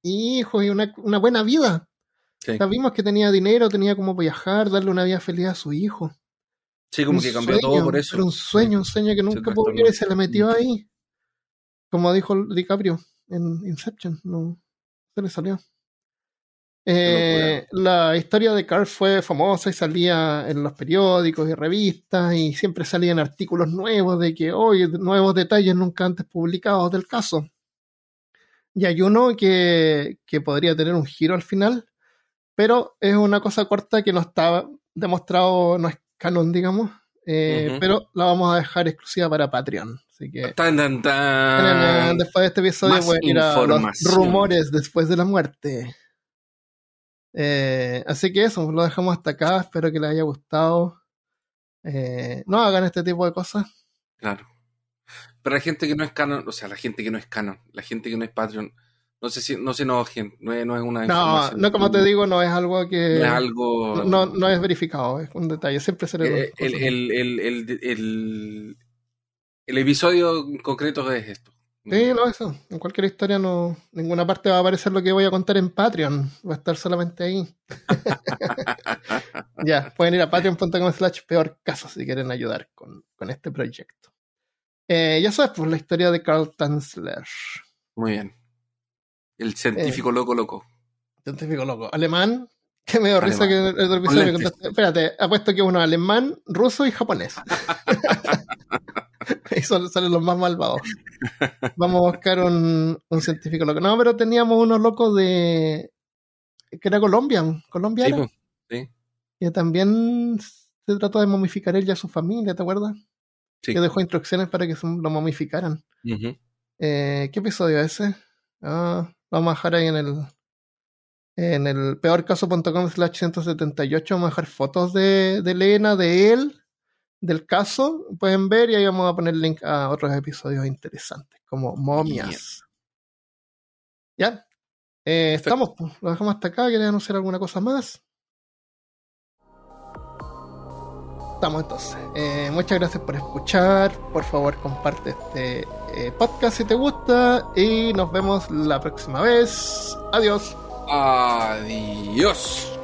y hijos y una, una buena vida. Sí. Sabimos que tenía dinero, tenía como viajar, darle una vida feliz a su hijo. Sí, como Un que cambió sueño, todo por eso. Era un sueño, un sueño que nunca pudo vivir y se le metió Mm. ahí. Como dijo DiCaprio en Inception, no se le salió. Eh, la historia de Carl fue famosa y salía en los periódicos y revistas y siempre salían artículos nuevos de que hoy nuevos detalles nunca antes publicados del caso. Y hay uno que, que podría tener un giro al final, pero es una cosa corta que no está demostrado, no es canon, digamos, eh, pero la vamos a dejar exclusiva para Patreon. Así que Tan, tan, tan. después de este episodio más pueden ir a los rumores después de la muerte. Eh, así que eso, lo dejamos hasta acá. Espero que les haya gustado. Eh, no hagan este tipo de cosas. Claro. Pero la gente que no es canon, o sea, la gente que no es canon, la gente que no es Patreon, no sé si, no se enojen, no es, no es una No, no como te digo, no es algo que... No es algo. No, no es verificado, es un detalle. Siempre se le Eh, el, el, el, el, el, el episodio en concreto es esto. Sí, no, eso. En cualquier historia no, ninguna parte va a aparecer lo que voy a contar en Patreon. Va a estar solamente ahí. ya, pueden ir a patreon.com slash peor caso si quieren ayudar con, con este proyecto. Eh, ya sabes, pues la historia de Carl Tanzler. Muy bien. El científico loco loco. Científico loco. Alemán, que me dio risa que el otro episodio me lentes. contaste. Espérate, apuesto que uno alemán, ruso y japonés. y son, son los más malvados. Vamos a buscar un, un científico loco. No, pero teníamos unos locos de. que era colombian, Sí, colombiano. pues, sí, que también se trató de momificar él y a su familia, ¿te acuerdas? sí. Que dejó instrucciones para que lo momificaran. Eh, ¿Qué episodio es ese? Ah, lo vamos a dejar ahí en el en el peorcaso.com slash 178 vamos a dejar fotos de, de Elena, de él, del caso, pueden ver y ahí vamos a poner link a otros episodios interesantes, como momias. ¿Ya? Eh, estamos, pues, lo dejamos hasta acá, ¿quieren anunciar alguna cosa más? Estamos entonces. Eh, muchas gracias por escuchar. Por favor, comparte este eh, podcast si te gusta. Y nos vemos la próxima vez. Adiós. Adiós.